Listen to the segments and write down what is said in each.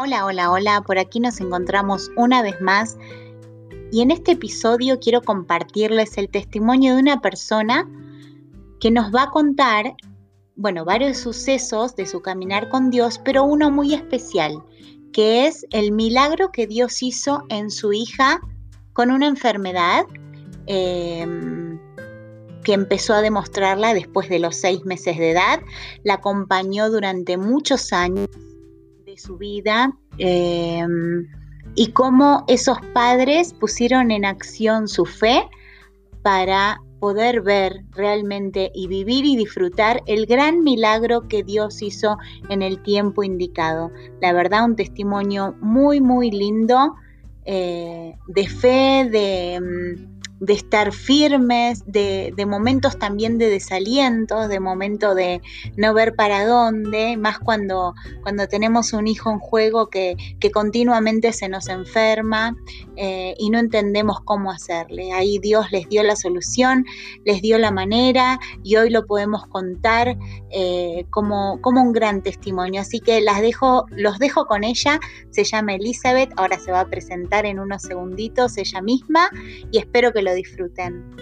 Hola, hola, hola, por aquí nos encontramos una vez más y en este episodio quiero compartirles el testimonio de una persona que nos va a contar, bueno, varios sucesos de su caminar con Dios, pero uno muy especial, que es el milagro que Dios hizo en su hija con una enfermedad em, que empezó a demostrarla después de los seis meses de edad, la acompañó durante muchos años su vida em, y cómo esos padres pusieron en acción su fe para poder ver realmente y vivir y disfrutar el gran milagro que Dios hizo en el tiempo indicado. La verdad, un testimonio muy, muy lindo eh, de fe, de em, de estar firmes, de, momentos también de desaliento, de momento de no ver para dónde, más cuando, cuando tenemos un hijo en juego que, continuamente se nos enferma eh, y no entendemos cómo hacerle. Ahí Dios les dio la solución, les dio la manera y hoy lo podemos contar eh, como, como un gran testimonio. Así que las dejo, los dejo con ella, se llama Elizabeth, ahora se va a presentar en unos segunditos ella misma y espero que lo disfruten.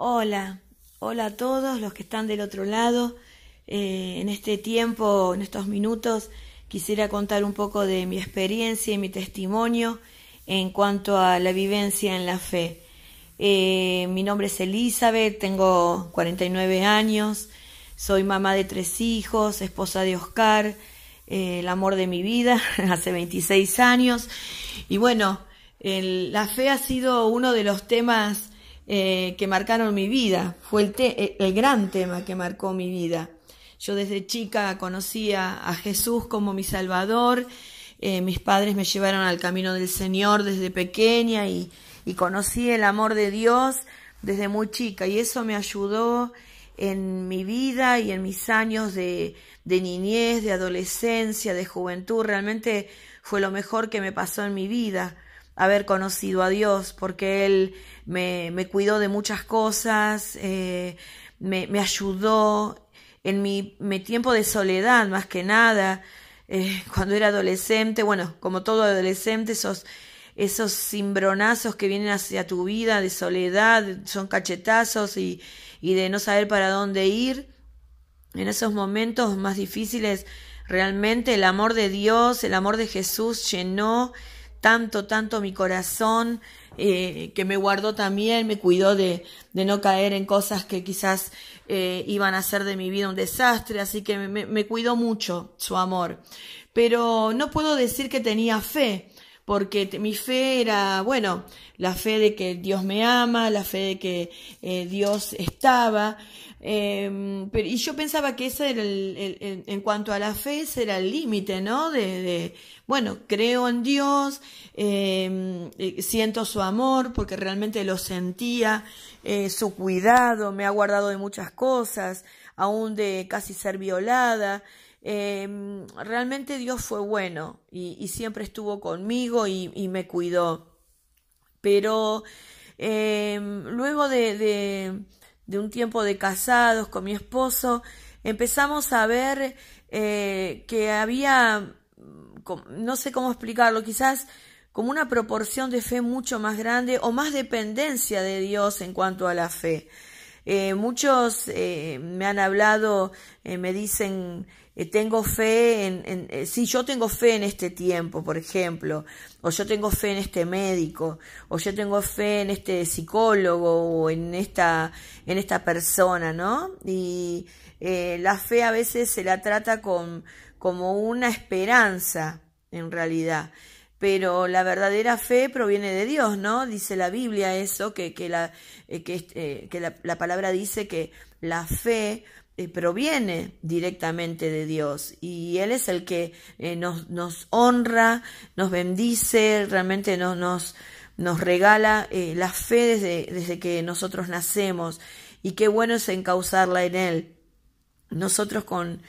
Hola, hola a todos los que están del otro lado. Eh, en este tiempo, en estos minutos, quisiera contar un poco de mi experiencia y mi testimonio en cuanto a la vivencia en la fe. Eh, mi nombre es Elizabeth, tengo 49 años, soy mamá de tres hijos, esposa de Oscar, eh, el amor de mi vida, hace 26 años. Y bueno, la fe ha sido uno de los temas eh, que marcaron mi vida, fue el, el, gran tema que marcó mi vida. Yo desde chica conocía a Jesús como mi Salvador, mis padres me llevaron al camino del Señor desde pequeña y y conocí el amor de Dios desde muy chica y eso me ayudó en mi vida y en mis años de, niñez, de adolescencia, de juventud. Realmente fue lo mejor que me pasó en mi vida haber conocido a Dios, porque Él me, cuidó de muchas cosas, eh, me, ayudó en mi, tiempo de soledad más que nada, eh, cuando era adolescente, bueno, como todo adolescente, esos esos cimbronazos que vienen hacia tu vida de soledad, son cachetazos y, y de no saber para dónde ir. En esos momentos más difíciles, realmente el amor de Dios, el amor de Jesús llenó tanto, tanto mi corazón, eh, que me guardó también, me cuidó de, de, no caer en cosas que quizás eh, iban a hacer de mi vida un desastre, así que me, me cuidó mucho su amor. Pero no puedo decir que tenía fe, porque mi fe era, bueno, la fe de que Dios me ama, la fe de que eh, Dios estaba, em, y yo pensaba que ese era el, en cuanto a la fe, ese era el límite, ¿no? De, bueno, creo en Dios, em, eh, siento su amor, porque realmente lo sentía, eh, su cuidado, me ha guardado de muchas cosas, aún de casi ser violada, Em, realmente Dios fue bueno y, siempre estuvo conmigo y, me cuidó. Pero em, luego de, un tiempo de casados con mi esposo, empezamos a ver eh, que había, no sé cómo explicarlo, quizás como una proporción de fe mucho más grande o más dependencia de Dios en cuanto a la fe. Eh, muchos eh, me han hablado, me dicen eh, tengo fe en, eh, si yo tengo fe en este tiempo, por ejemplo, o yo tengo fe en este médico, o yo tengo fe en este psicólogo o en esta, en esta persona, ¿no? Y eh, la fe a veces se la trata con, como una esperanza, en realidad. Pero la verdadera fe proviene de Dios, ¿no? Dice la Biblia eso, que, que, la, que, la palabra dice que la fe eh, proviene directamente de Dios y Él es el que eh, nos, honra, nos bendice, realmente nos, regala eh, la fe desde, que nosotros nacemos y qué bueno es encauzarla en Él. Nosotros con,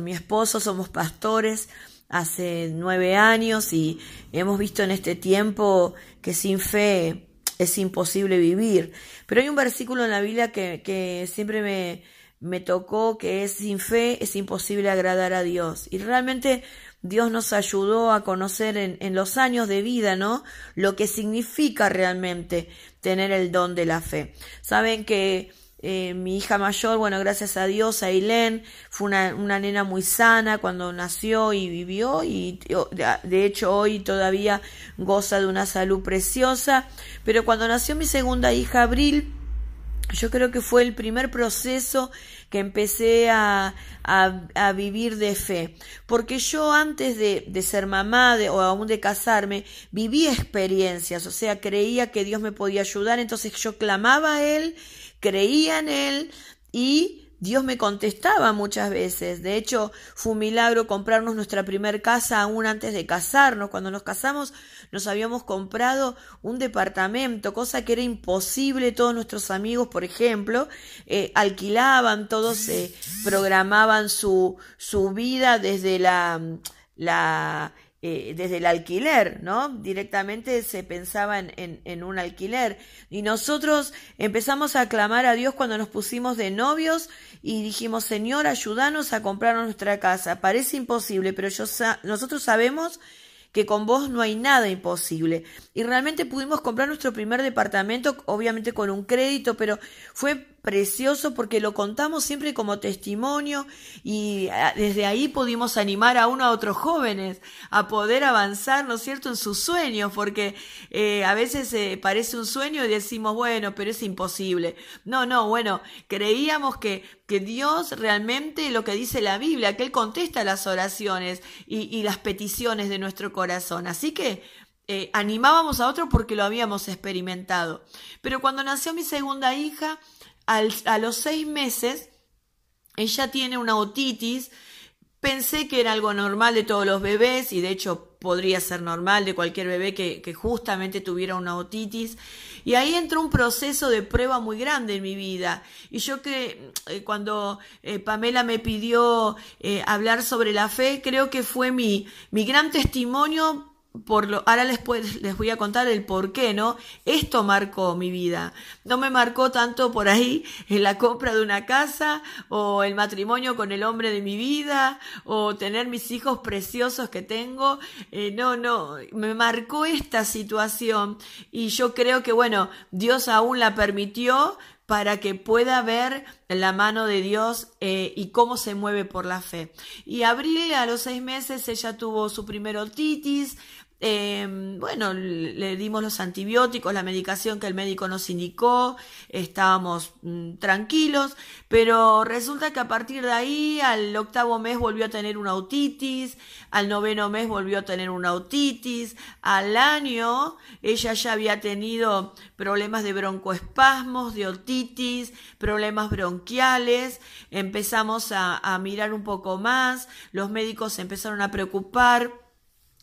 mi esposo somos pastores, hace nueve años y hemos visto en este tiempo que sin fe es imposible vivir. Pero hay un versículo en la Biblia que siempre me, me tocó que es sin fe es imposible agradar a Dios. Y realmente Dios nos ayudó a conocer en, en, los años de vida, ¿no? Lo que significa realmente tener el don de la fe. Saben que eh, mi hija mayor, bueno, gracias a Dios, Ailén, fue una, una, nena muy sana cuando nació y vivió y de hecho hoy todavía goza de una salud preciosa. Pero cuando nació mi segunda hija, Abril, yo creo que fue el primer proceso que empecé a, a, vivir de fe. Porque yo antes de, de ser mamá de, o aún de casarme, viví experiencias, o sea, creía que Dios me podía ayudar, entonces yo clamaba a Él creía en Él y Dios me contestaba muchas veces. De hecho, fue un milagro comprarnos nuestra primer casa aún antes de casarnos. Cuando nos casamos nos habíamos comprado un departamento, cosa que era imposible. Todos nuestros amigos, por ejemplo, eh, alquilaban, todos eh, programaban su, su vida desde la, la eh, desde el alquiler, ¿no? Directamente se pensaba en, en, en, un alquiler. Y nosotros empezamos a clamar a Dios cuando nos pusimos de novios y dijimos, Señor, ayúdanos a comprar nuestra casa. Parece imposible, pero yo, nosotros sabemos que con vos no hay nada imposible. Y realmente pudimos comprar nuestro primer departamento, obviamente con un crédito, pero fue precioso porque lo contamos siempre como testimonio y ah, desde ahí pudimos animar a uno a otros jóvenes a poder avanzar, ¿no es cierto?, en sus sueños, porque eh, a veces eh, parece un sueño y decimos, bueno, pero es imposible. No, no, bueno, creíamos que, que Dios realmente lo que dice la Biblia, que Él contesta las oraciones y, y las peticiones de nuestro corazón. Así que eh, animábamos a otros porque lo habíamos experimentado. Pero cuando nació mi segunda hija, a los seis meses, ella tiene una otitis. Pensé que era algo normal de todos los bebés y de hecho podría ser normal de cualquier bebé que, justamente tuviera una otitis. Y ahí entró un proceso de prueba muy grande en mi vida. Y yo que eh, cuando eh, Pamela me pidió eh, hablar sobre la fe, creo que fue mi, mi gran testimonio por lo, ahora les, les voy a contar el por qué, ¿no? Esto marcó mi vida. No me marcó tanto por ahí en la compra de una casa o el matrimonio con el hombre de mi vida o tener mis hijos preciosos que tengo. Eh, no, no, me marcó esta situación y yo creo que, bueno, Dios aún la permitió para que pueda ver la mano de Dios eh, y cómo se mueve por la fe. Y Abril, a los seis meses, ella tuvo su primer otitis, eh, bueno, le dimos los antibióticos, la medicación que el médico nos indicó, estábamos mm, tranquilos, pero resulta que a partir de ahí, al octavo mes volvió a tener una otitis, al noveno mes volvió a tener una otitis, al año ella ya había tenido problemas de broncoespasmos, de otitis, problemas bronquiales, empezamos a, a mirar un poco más, los médicos se empezaron a preocupar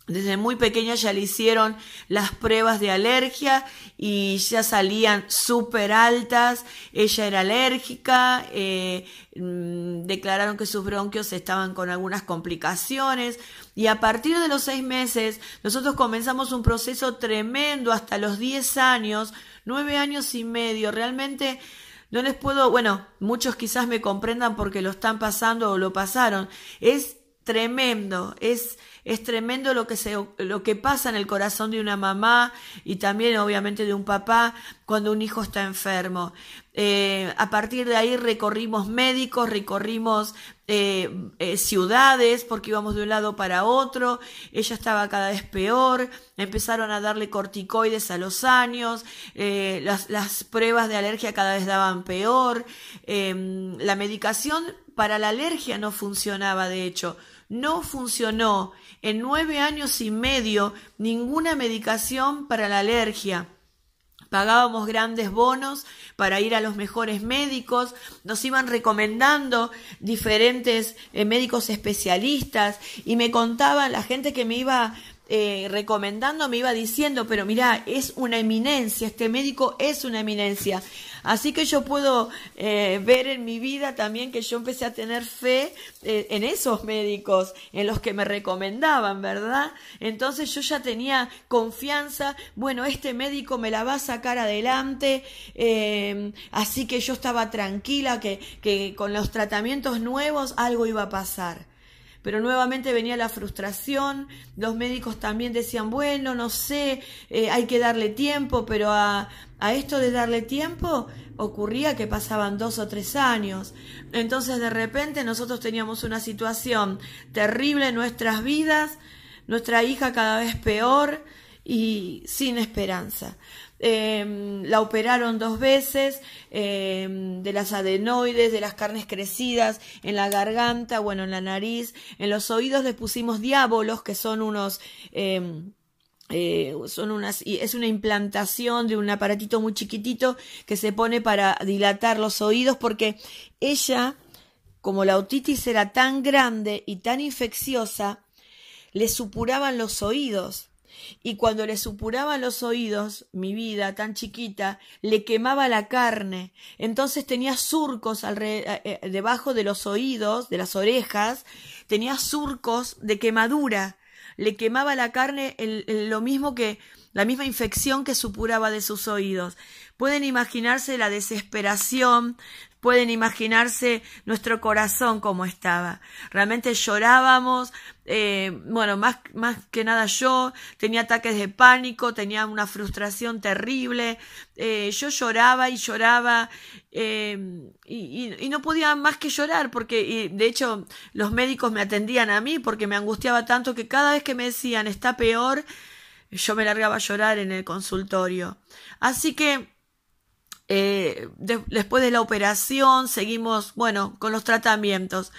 desde muy pequeña ya le hicieron las pruebas de alergia y ya salían súper altas. Ella era alérgica, eh, mm, declararon que sus bronquios estaban con algunas complicaciones y a partir de los seis meses nosotros comenzamos un proceso tremendo hasta los diez años, nueve años y medio. Realmente no les puedo, bueno, muchos quizás me comprendan porque lo están pasando o lo pasaron. Es tremendo, es es tremendo lo que, se, lo que pasa en el corazón de una mamá y también obviamente de un papá cuando un hijo está enfermo. Eh, a partir de ahí recorrimos médicos, recorrimos eh, eh, ciudades porque íbamos de un lado para otro, ella estaba cada vez peor, empezaron a darle corticoides a los años, las, las, pruebas de alergia cada vez daban peor, la medicación para la alergia no funcionaba de hecho, no funcionó en nueve años y medio ninguna medicación para la alergia. Pagábamos grandes bonos para ir a los mejores médicos, nos iban recomendando diferentes eh, médicos especialistas y me contaban la gente que me iba eh, recomendando me iba diciendo, pero mira, es una eminencia, este médico es una eminencia. Así que yo puedo eh, ver en mi vida también que yo empecé a tener fe eh, en esos médicos, en los que me recomendaban, ¿verdad? Entonces yo ya tenía confianza, bueno, este médico me la va a sacar adelante, así que yo estaba tranquila que, que con los tratamientos nuevos algo iba a pasar pero nuevamente venía la frustración, los médicos también decían, bueno, no sé, eh, hay que darle tiempo, pero a, a esto de darle tiempo ocurría que pasaban dos o tres años. Entonces de repente nosotros teníamos una situación terrible en nuestras vidas, nuestra hija cada vez peor y sin esperanza. Em, la operaron dos veces em, de las adenoides, de las carnes crecidas en la garganta, bueno, en la nariz, en los oídos le pusimos diábolos, que son unos... Em, eh, son unas, es una implantación de un aparatito muy chiquitito que se pone para dilatar los oídos porque ella, como la otitis era tan grande y tan infecciosa, le supuraban los oídos y cuando le supuraban los oídos, mi vida tan chiquita, le quemaba la carne. Entonces tenía surcos eh, eh, debajo de los oídos, de las orejas, tenía surcos de quemadura. Le quemaba la carne lo mismo que la misma infección que supuraba de sus oídos. Pueden imaginarse la desesperación, pueden imaginarse nuestro corazón como estaba. Realmente llorábamos, eh, bueno, más, más que nada yo tenía ataques de pánico, tenía una frustración terrible, eh, yo lloraba y lloraba eh, y, y, no podía más que llorar porque de hecho los médicos me atendían a mí porque me angustiaba tanto que cada vez que me decían está peor, yo me largaba a llorar en el consultorio. Así que eh, después de la operación seguimos, bueno, con los tratamientos.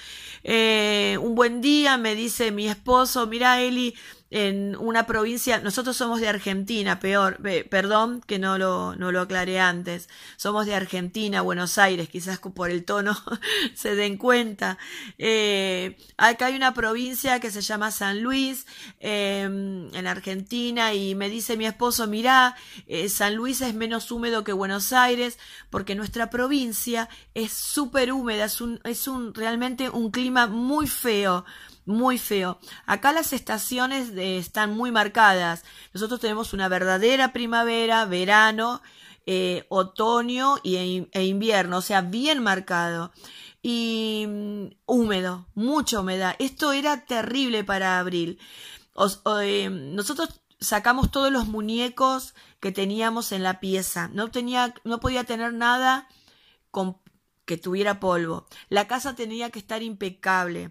Eh, un buen día me dice mi esposo, mira Eli, en una provincia, nosotros somos de Argentina, peor, perdón que no lo, no lo aclaré antes, somos de Argentina, Buenos Aires, quizás por el tono se den cuenta. Eh, acá hay una provincia que se llama San Luis, em, en Argentina, y me dice mi esposo, mirá, eh, San Luis es menos húmedo que Buenos Aires, porque nuestra provincia es súper húmeda, es un, es un, realmente un clima muy feo, muy feo. Acá las estaciones están muy marcadas. Nosotros tenemos una verdadera primavera, verano, eh, otoño y, e, e invierno, o sea, bien marcado. Y mm, húmedo, mucha humedad. Esto era terrible para abril. Eh, nosotros sacamos todos los muñecos que teníamos en la pieza. No tenía, no podía tener nada con que tuviera polvo. La casa tenía que estar impecable.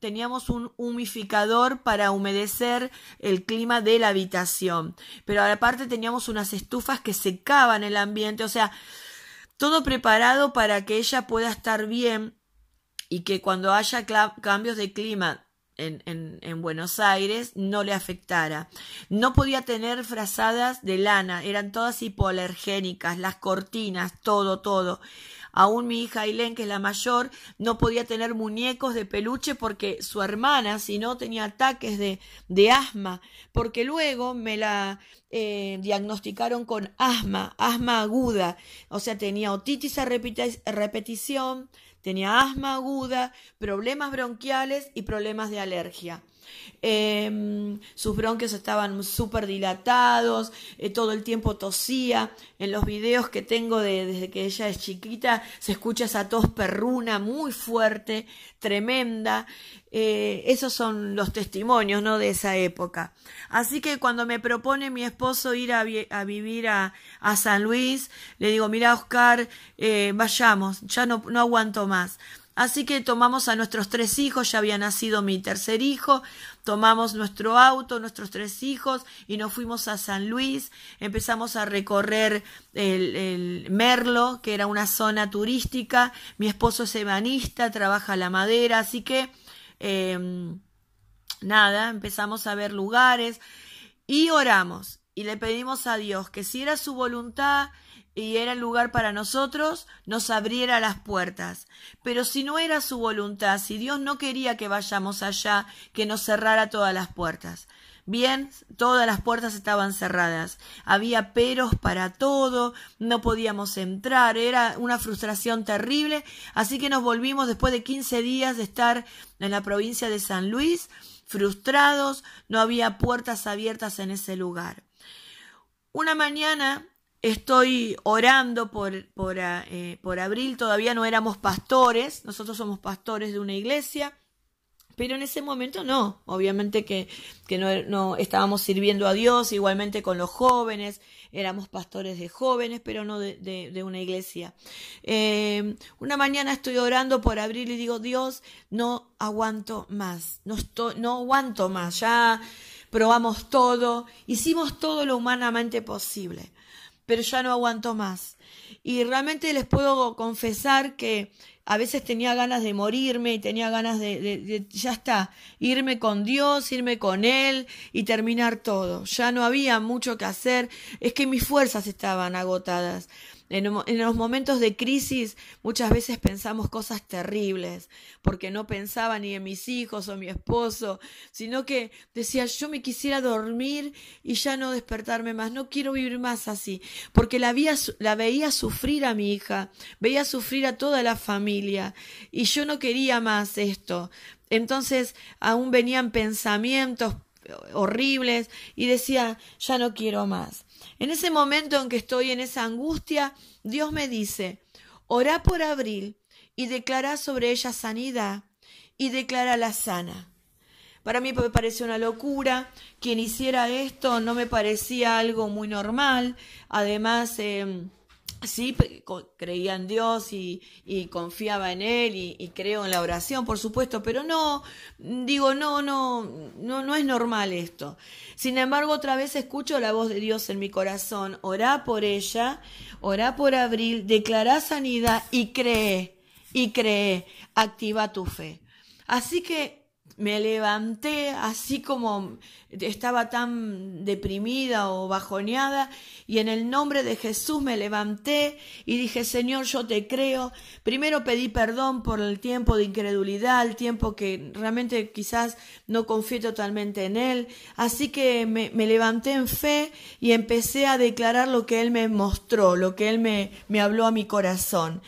teníamos un humificador para humedecer el clima de la habitación. Pero aparte teníamos unas estufas que secaban el ambiente. O sea, todo preparado para que ella pueda estar bien y que cuando haya cambios de clima en, en, en, Buenos Aires no le afectara. No podía tener frazadas de lana, eran todas hipoalergénicas, las cortinas, todo, todo. Aún mi hija Ailén, que es la mayor, no podía tener muñecos de peluche porque su hermana, si no, tenía ataques de, de asma, porque luego me la eh, diagnosticaron con asma, asma aguda, o sea, tenía otitis a repetición, tenía asma aguda, problemas bronquiales y problemas de alergia. Em, sus bronquios estaban súper dilatados, eh, todo el tiempo tosía. En los videos que tengo de, desde que ella es chiquita se escucha esa tos perruna muy fuerte, tremenda. Eh, esos son los testimonios ¿no? de esa época. Así que cuando me propone mi esposo ir a, vivir a, San Luis, le digo, mira Oscar, eh, vayamos, ya no, no aguanto más. Así que tomamos a nuestros tres hijos, ya había nacido mi tercer hijo, tomamos nuestro auto, nuestros tres hijos y nos fuimos a San Luis, empezamos a recorrer el, Merlo, que era una zona turística, mi esposo es ebanista, trabaja la madera, así que em, nada, empezamos a ver lugares y oramos. Y le pedimos a Dios que si era su voluntad, y era el lugar para nosotros, nos abriera las puertas. Pero si no era su voluntad, si Dios no quería que vayamos allá, que nos cerrara todas las puertas. Bien, todas las puertas estaban cerradas. Había peros para todo, no podíamos entrar, era una frustración terrible. Así que nos volvimos después de 15 días de estar en la provincia de San Luis, frustrados, no había puertas abiertas en ese lugar. Una mañana estoy orando por, por, eh, por abril, todavía no éramos pastores, nosotros somos pastores de una iglesia. Pero en ese momento no, obviamente que, que no, no, estábamos sirviendo a Dios, igualmente con los jóvenes, éramos pastores de jóvenes, pero no de, de, una iglesia. Eh, una mañana estoy orando por abril y digo, Dios, no aguanto más, no, no aguanto más, ya probamos todo, hicimos todo lo humanamente posible, pero ya no aguanto más. Y realmente les puedo confesar que a veces tenía ganas de morirme y tenía ganas de, ya está, irme con Dios, irme con Él y terminar todo. Ya no había mucho que hacer, es que mis fuerzas estaban agotadas. En, los momentos de crisis muchas veces pensamos cosas terribles, porque no pensaba ni en mis hijos o mi esposo, sino que decía yo me quisiera dormir y ya no despertarme más, no quiero vivir más así, porque la, la veía sufrir a mi hija, veía sufrir a toda la familia y yo no quería más esto. Entonces aún venían pensamientos horribles y decía ya no quiero más. En ese momento en que estoy en esa angustia, Dios me dice, orá por Abril y declara sobre ella sanidad y declara la sana. Para mí me pareció una locura. Quien hiciera esto no me parecía algo muy normal. Además, em, sí creía en Dios y, confiaba en Él y, creo en la oración, por supuesto, pero no, digo, no, no, no, no es normal esto. Sin embargo, otra vez escucho la voz de Dios en mi corazón, orá por ella, orá por Abril, declará sanidad y cree, y cree, activa tu fe. Así que me levanté así como estaba tan deprimida o bajoneada y en el nombre de Jesús me levanté y dije, Señor, yo te creo. Primero pedí perdón por el tiempo de incredulidad, el tiempo que realmente quizás no confié totalmente en Él. Así que me, levanté en fe y empecé a declarar lo que Él me mostró, lo que Él me, habló a mi corazón.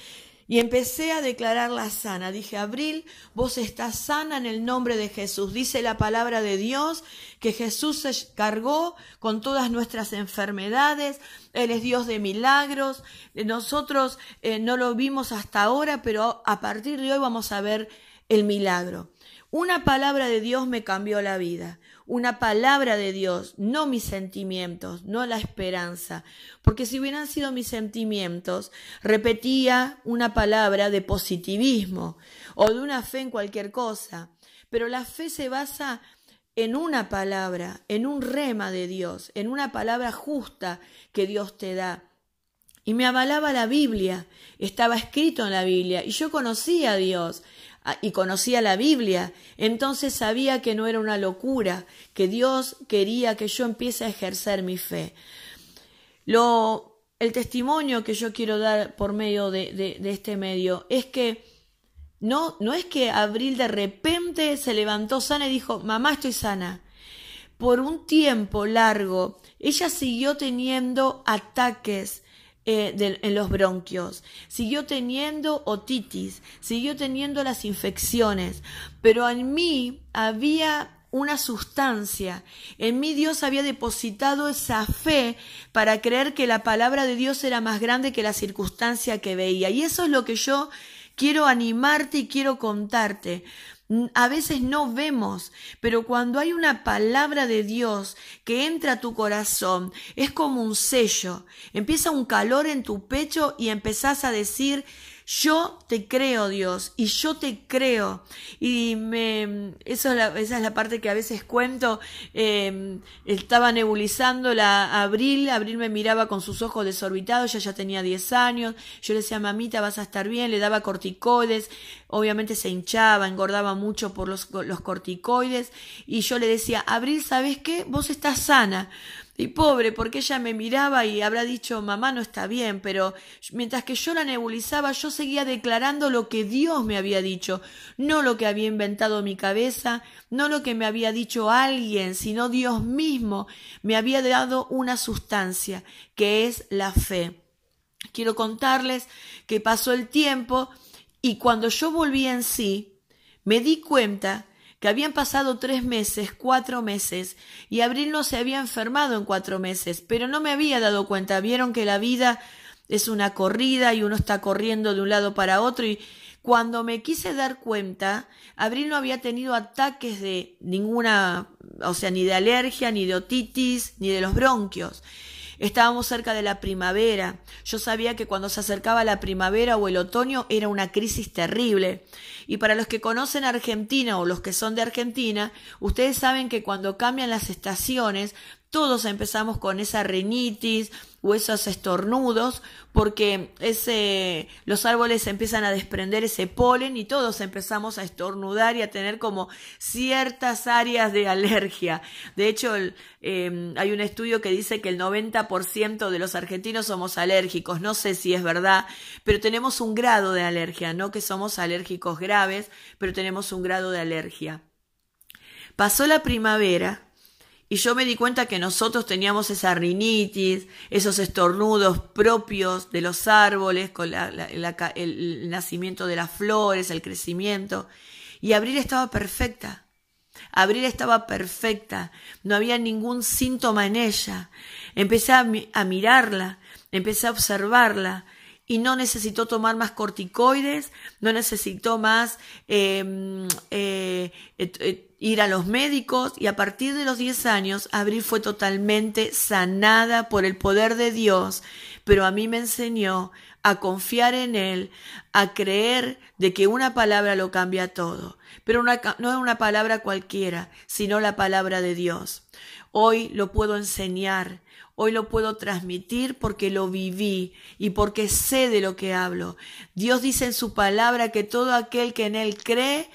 Y empecé a declararla sana. Dije, Abril, vos estás sana en el nombre de Jesús. Dice la palabra de Dios que Jesús se cargó con todas nuestras enfermedades. Él es Dios de milagros. Nosotros eh, no lo vimos hasta ahora, pero a partir de hoy vamos a ver el milagro. Una palabra de Dios me cambió la vida una palabra de Dios, no mis sentimientos, no la esperanza. Porque si hubieran sido mis sentimientos, repetía una palabra de positivismo o de una fe en cualquier cosa. Pero la fe se basa en una palabra, en un rema de Dios, en una palabra justa que Dios te da. Y me avalaba la Biblia, estaba escrito en la Biblia, y yo conocía a Dios, y conocía la Biblia, entonces sabía que no era una locura, que Dios quería que yo empiece a ejercer mi fe. Lo, el testimonio que yo quiero dar por medio de, de, este medio es que no, no es que Abril de repente se levantó sana y dijo, mamá estoy sana. Por un tiempo largo, ella siguió teniendo ataques eh, en los bronquios, siguió teniendo otitis, siguió teniendo las infecciones, pero en mí había una sustancia. En mí Dios había depositado esa fe para creer que la palabra de Dios era más grande que la circunstancia que veía. Y eso es lo que yo quiero animarte y quiero contarte a veces no vemos, pero cuando hay una palabra de Dios que entra a tu corazón, es como un sello. Empieza un calor en tu pecho y empezás a decir, yo te creo, Dios, y yo te creo. Y me, eso es la, esa es la parte que a veces cuento. Em, estaba nebulizando la Abril, Abril me miraba con sus ojos desorbitados, ella ya tenía 10 años. Yo le decía, mamita, vas a estar bien, le daba corticoides. Obviamente se hinchaba, engordaba mucho por los, los corticoides. Y yo le decía, Abril, ¿sabes qué? Vos estás sana. Y pobre, porque ella me miraba y habrá dicho, mamá no está bien, pero mientras que yo la nebulizaba, yo seguía declarando lo que Dios me había dicho, no lo que había inventado mi cabeza, no lo que me había dicho alguien, sino Dios mismo me había dado una sustancia, que es la fe. Quiero contarles que pasó el tiempo y cuando yo volví en sí, me di cuenta que habían pasado tres meses, cuatro meses, y Abril no se había enfermado en cuatro meses, pero no me había dado cuenta. Vieron que la vida es una corrida y uno está corriendo de un lado para otro y cuando me quise dar cuenta, Abril no había tenido ataques de ninguna, o sea, ni de alergia, ni de otitis, ni de los bronquios. Estábamos cerca de la primavera. Yo sabía que cuando se acercaba la primavera o el otoño era una crisis terrible. Y para los que conocen Argentina o los que son de Argentina, ustedes saben que cuando cambian las estaciones, todos empezamos con esa rinitis o esos estornudos porque ese, los árboles empiezan a desprender ese polen y todos empezamos a estornudar y a tener como ciertas áreas de alergia. De hecho, em, hay un estudio que dice que el 90% de los argentinos somos alérgicos. No sé si es verdad, pero tenemos un grado de alergia, no que somos alérgicos graves, pero tenemos un grado de alergia. Pasó la primavera y yo me di cuenta que nosotros teníamos esa rinitis, esos estornudos propios de los árboles, con el nacimiento de las flores, el crecimiento. Y Abril estaba perfecta. Abril estaba perfecta. No había ningún síntoma en ella. Empecé a, mirarla, empecé a observarla y no necesitó tomar más corticoides, no necesitó más em, eh, ir a los médicos y a partir de los 10 años Abril fue totalmente sanada por el poder de Dios, pero a mí me enseñó a confiar en Él, a creer de que una palabra lo cambia todo, pero no es una palabra cualquiera, sino la palabra de Dios. Hoy lo puedo enseñar, hoy lo puedo transmitir porque lo viví y porque sé de lo que hablo. Dios dice en su palabra que todo aquel que en Él cree,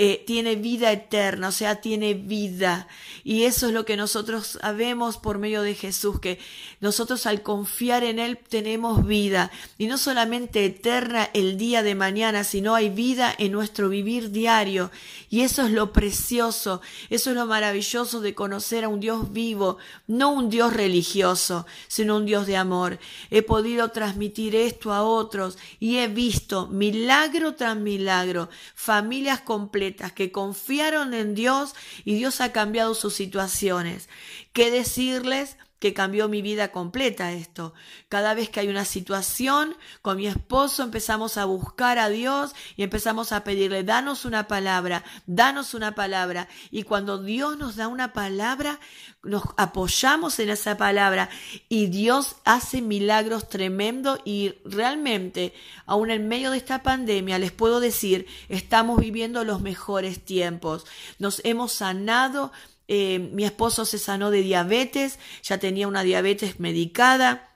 eh, tiene vida eterna, o sea, tiene vida. Y eso es lo que nosotros sabemos por medio de Jesús, que nosotros al confiar en Él tenemos vida. Y no solamente eterna el día de mañana, sino hay vida en nuestro vivir diario. Y eso es lo precioso, eso es lo maravilloso de conocer a un Dios vivo, no un Dios religioso, sino un Dios de amor. He podido transmitir esto a otros y he visto milagro tras milagro, familias completas que confiaron en Dios y Dios ha cambiado sus situaciones. ¿Qué decirles? Que cambió mi vida completa esto. Cada vez que hay una situación con mi esposo empezamos a buscar a Dios y empezamos a pedirle, danos una palabra, danos una palabra. Y cuando Dios nos da una palabra, nos apoyamos en esa palabra y Dios hace milagros tremendos y realmente, aún en medio de esta pandemia, les puedo decir, estamos viviendo los mejores tiempos. Nos hemos sanado eh, mi esposo se sanó de diabetes, ya tenía una diabetes medicada,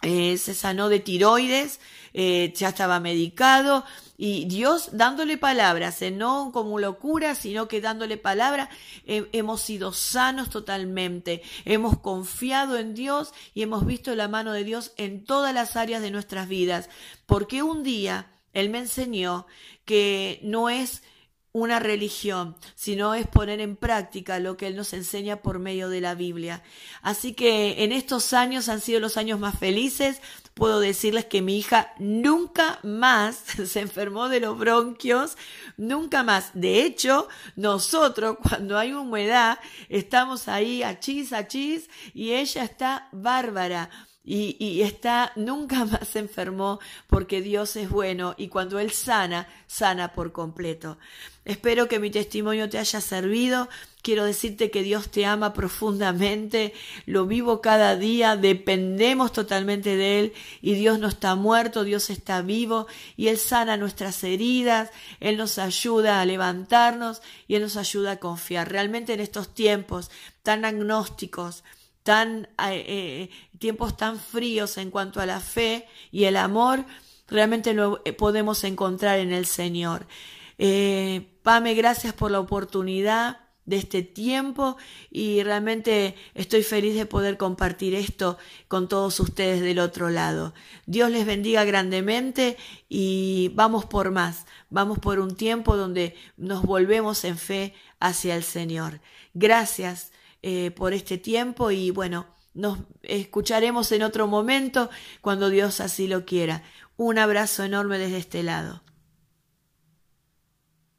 eh, se sanó de tiroides, eh, ya estaba medicado y Dios dándole palabras, no como locura, sino que dándole palabras, hemos sido sanos totalmente, hemos confiado en Dios y hemos visto la mano de Dios en todas las áreas de nuestras vidas, porque un día Él me enseñó que no es una religión, sino es poner en práctica lo que Él nos enseña por medio de la Biblia. Así que en estos años han sido los años más felices. Puedo decirles que mi hija nunca más se enfermó de los bronquios, nunca más. De hecho, nosotros cuando hay humedad estamos ahí a chis, a chis y ella está bárbara y, y, está, nunca más se enfermó porque Dios es bueno y cuando Él sana, sana por completo. Espero que mi testimonio te haya servido. Quiero decirte que Dios te ama profundamente, lo vivo cada día, dependemos totalmente de Él y Dios no está muerto, Dios está vivo y Él sana nuestras heridas, Él nos ayuda a levantarnos y Él nos ayuda a confiar. Realmente en estos tiempos tan agnósticos, tan eh, eh, tiempos tan fríos en cuanto a la fe y el amor, realmente lo eh, podemos encontrar en el Señor. Pame, gracias por la oportunidad de este tiempo y realmente estoy feliz de poder compartir esto con todos ustedes del otro lado. Dios les bendiga grandemente y vamos por más, vamos por un tiempo donde nos volvemos en fe hacia el Señor. Gracias eh, por este tiempo y bueno, nos escucharemos en otro momento cuando Dios así lo quiera. Un abrazo enorme desde este lado.